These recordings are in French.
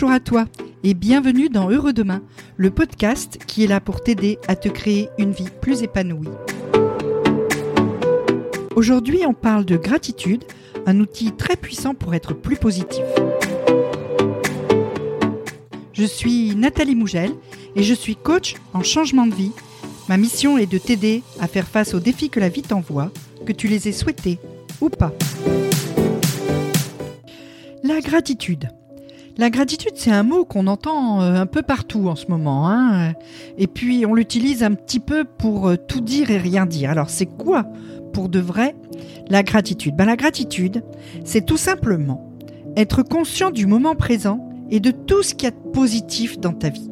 Bonjour à toi et bienvenue dans Heureux Demain, le podcast qui est là pour t'aider à te créer une vie plus épanouie. Aujourd'hui, on parle de gratitude, un outil très puissant pour être plus positif. Je suis Nathalie Mougel et je suis coach en changement de vie. Ma mission est de t'aider à faire face aux défis que la vie t'envoie, que tu les aies souhaités ou pas. La gratitude. La gratitude, c'est un mot qu'on entend euh, un peu partout en ce moment. Hein et puis, on l'utilise un petit peu pour euh, tout dire et rien dire. Alors, c'est quoi, pour de vrai, la gratitude? Ben, La gratitude, c'est tout simplement être conscient du moment présent et de tout ce qu'il y a de positif dans ta vie.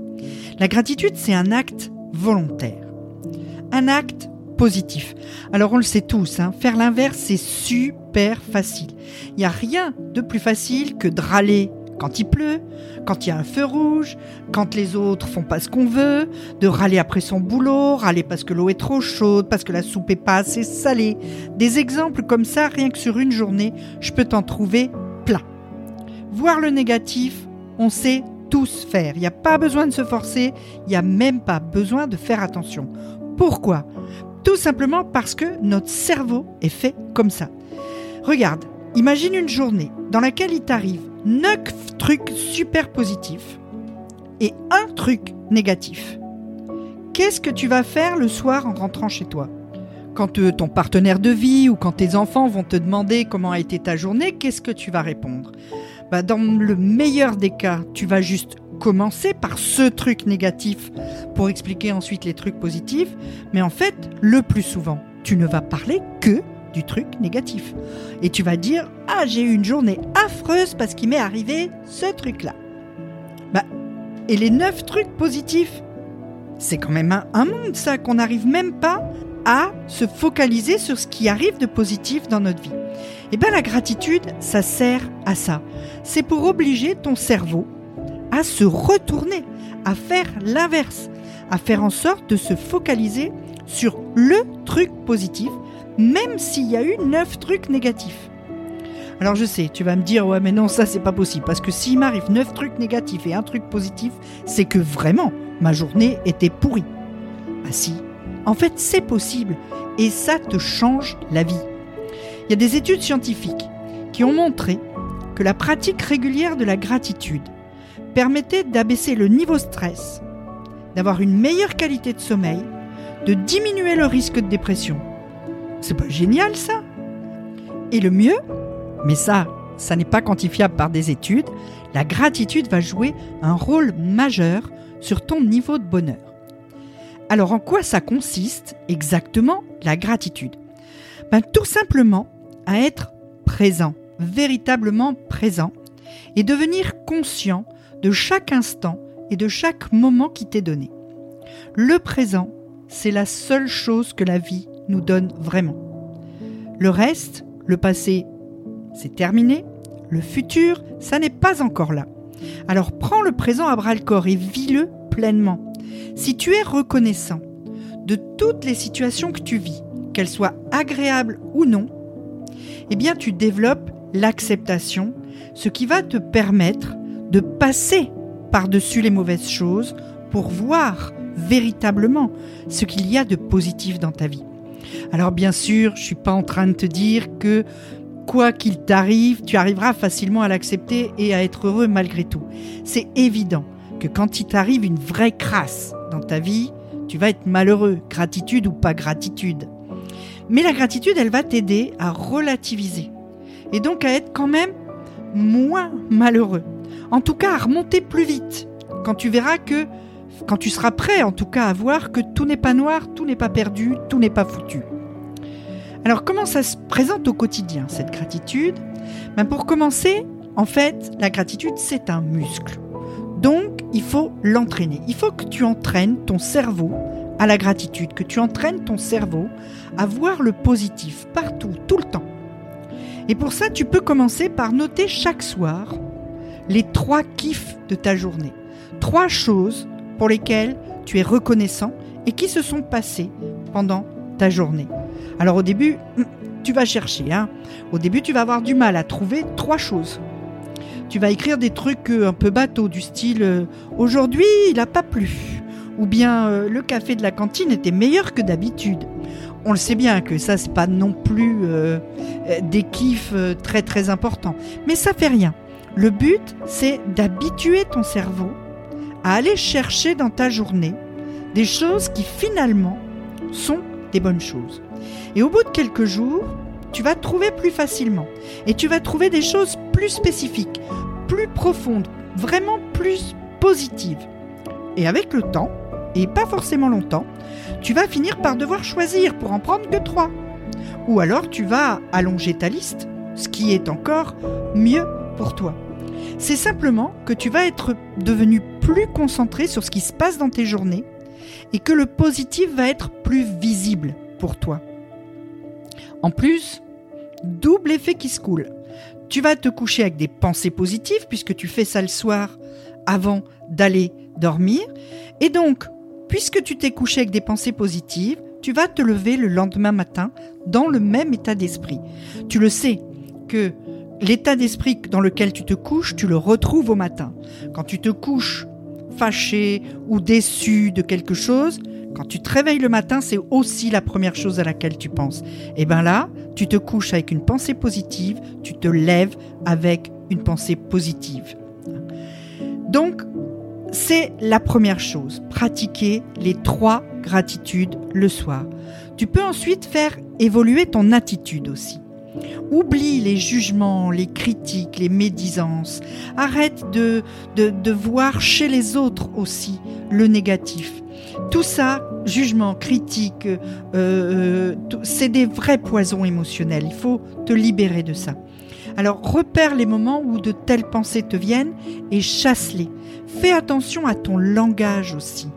La gratitude, c'est un acte volontaire. Un acte positif. Alors on le sait tous, hein, faire l'inverse, c'est super facile. Il n'y a rien de plus facile que de râler quand il pleut, quand il y a un feu rouge, quand les autres font pas ce qu'on veut, de râler après son boulot, râler parce que l'eau est trop chaude, parce que la soupe est pas assez salée. Des exemples comme ça, rien que sur une journée, je peux t'en trouver plein. Voir le négatif, on sait tous faire. Il n'y a pas besoin de se forcer, il n'y a même pas besoin de faire attention. Pourquoi? Tout simplement parce que notre cerveau est fait comme ça. Regarde, imagine une journée dans laquelle il t'arrive 9 trucs super positifs et un truc négatif. Qu'est-ce que tu vas faire le soir en rentrant chez toi? Quand euh, ton partenaire de vie ou quand tes enfants vont te demander comment a été ta journée, qu'est-ce que tu vas répondre? Bah, Dans le meilleur des cas, tu vas juste commencer par ce truc négatif pour expliquer ensuite les trucs positifs, mais en fait, le plus souvent, tu ne vas parler que du truc négatif. Et tu vas dire Ah, j'ai eu une journée affreuse parce qu'il m'est arrivé ce truc-là. Bah, et les neuf trucs positifs C'est quand même un, monde, ça, qu'on n'arrive même pas à se focaliser sur ce qui arrive de positif dans notre vie. Et eh bien la gratitude, ça sert à ça. C'est pour obliger ton cerveau à se retourner, à faire l'inverse, à faire en sorte de se focaliser sur le truc positif même s'il y a eu neuf trucs négatifs. Alors je sais, tu vas me dire, ouais mais non, ça c'est pas possible, parce que s'il m'arrive neuf trucs négatifs et un truc positif, c'est que vraiment, ma journée était pourrie. Ah si, en fait c'est possible, et ça te change la vie. Il y a des études scientifiques qui ont montré que la pratique régulière de la gratitude permettait d'abaisser le niveau stress, d'avoir une meilleure qualité de sommeil, de diminuer le risque de dépression, c'est pas génial ça? Et le mieux, mais ça, ça n'est pas quantifiable par des études, la gratitude va jouer un rôle majeur sur ton niveau de bonheur. Alors en quoi ça consiste exactement la gratitude? Ben, Tout simplement à être présent, véritablement présent, et devenir conscient de chaque instant et de chaque moment qui t'est donné. Le présent, c'est la seule chose que la vie nous donne vraiment. Le reste, le passé, c'est terminé. Le futur, ça n'est pas encore là. Alors prends le présent à bras le corps et vis-le pleinement. Si tu es reconnaissant de toutes les situations que tu vis, qu'elles soient agréables ou non, eh bien tu développes l'acceptation, ce qui va te permettre de passer par-dessus les mauvaises choses pour voir véritablement ce qu'il y a de positif dans ta vie. Alors bien sûr, je suis pas en train de te dire que quoi qu'il t'arrive, tu arriveras facilement à l'accepter et à être heureux malgré tout. C'est évident que quand il t'arrive une vraie crasse dans ta vie, tu vas être malheureux, gratitude ou pas gratitude. Mais la gratitude, elle va t'aider à relativiser et donc à être quand même moins malheureux. En tout cas, à remonter plus vite quand tu verras que quand tu seras prêt en tout cas à voir que tout n'est pas noir, tout n'est pas perdu, tout n'est pas foutu. Alors comment ça se présente au quotidien, cette gratitude? Ben, Pour commencer, en fait, la gratitude, c'est un muscle. Donc, il faut l'entraîner. Il faut que tu entraînes ton cerveau à la gratitude, que tu entraînes ton cerveau à voir le positif partout, tout le temps. Et pour ça, tu peux commencer par noter chaque soir les trois kiffs de ta journée. Trois choses pour lesquels tu es reconnaissant et qui se sont passés pendant ta journée. Alors au début, tu vas chercher. Hein. Au début, tu vas avoir du mal à trouver trois choses. tu vas écrire des trucs euh, un peu bateaux du style euh, aujourd'hui il n'a pas plu ou bien euh, le café de la cantine était meilleur que d'habitude. On le sait bien que ça c'est pas non plus des kiffs très très importants, mais ça fait rien. Le but c'est d'habituer ton cerveau aller chercher dans ta journée des choses qui finalement sont des bonnes choses. Et au bout de quelques jours, tu vas trouver plus facilement. Et tu vas trouver des choses plus spécifiques, plus profondes, vraiment plus positives. Et avec le temps, et pas forcément longtemps, tu vas finir par devoir choisir pour en prendre que trois. Ou alors tu vas allonger ta liste, ce qui est encore mieux pour toi. C'est simplement que tu vas être devenu plus concentré sur ce qui se passe dans tes journées et que le positif va être plus visible pour toi. En plus, double effet qui se coule. Tu vas te coucher avec des pensées positives puisque tu fais ça le soir avant d'aller dormir. Et donc, puisque tu t'es couché avec des pensées positives, tu vas te lever le lendemain matin dans le même état d'esprit. Tu le sais que l'état d'esprit dans lequel tu te couches, tu le retrouves au matin. Quand tu te couches fâché ou déçu de quelque chose, quand tu te réveilles le matin, c'est aussi la première chose à laquelle tu penses. Et bien là, tu te couches avec une pensée positive, tu te lèves avec une pensée positive. Donc, c'est la première chose, pratiquer les trois gratitudes le soir. Tu peux ensuite faire évoluer ton attitude aussi. Oublie les jugements, les critiques, les médisances. Arrête de, voir chez les autres aussi le négatif. Tout ça, jugement, critique, euh, euh, c'est des vrais poisons émotionnels. Il faut te libérer de ça. Alors repère les moments où de telles pensées te viennent et chasse-les. Fais attention à ton langage aussi.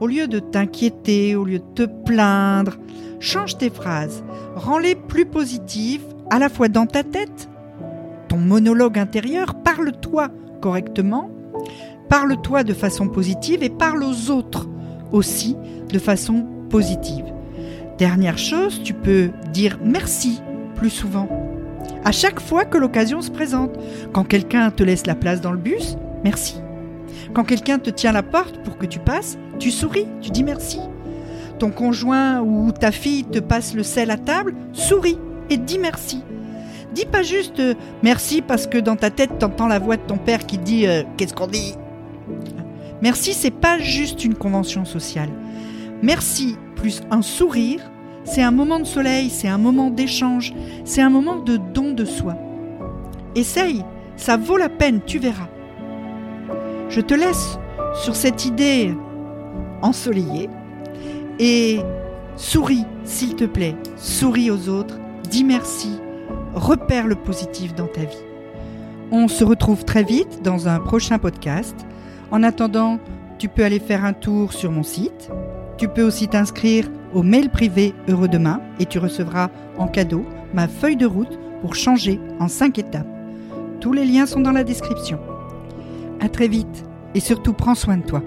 Au lieu de t'inquiéter, au lieu de te plaindre, change tes phrases. Rends-les plus positives, à la fois dans ta tête, ton monologue intérieur, parle-toi correctement, parle-toi de façon positive et parle aux autres aussi de façon positive. Dernière chose, tu peux dire merci plus souvent. À chaque fois que l'occasion se présente. Quand quelqu'un te laisse la place dans le bus, merci. Quand quelqu'un te tient la porte pour que tu passes, tu souris, tu dis merci. Ton conjoint ou ta fille te passe le sel à table, souris et dis merci. Dis pas juste euh, merci parce que dans ta tête t'entends la voix de ton père qui dit euh, qu'est-ce qu'on dit? Merci, c'est pas juste une convention sociale. Merci plus un sourire, c'est un moment de soleil, c'est un moment d'échange, c'est un moment de don de soi. Essaye, ça vaut la peine, tu verras. Je te laisse sur cette idée ensoleillée et souris, s'il te plaît, souris aux autres, dis merci, repère le positif dans ta vie. On se retrouve très vite dans un prochain podcast. En attendant, tu peux aller faire un tour sur mon site. Tu peux aussi t'inscrire au mail privé Heureux Demain et tu recevras en cadeau ma feuille de route pour changer en 5 étapes. Tous les liens sont dans la description. À très vite et surtout prends soin de toi.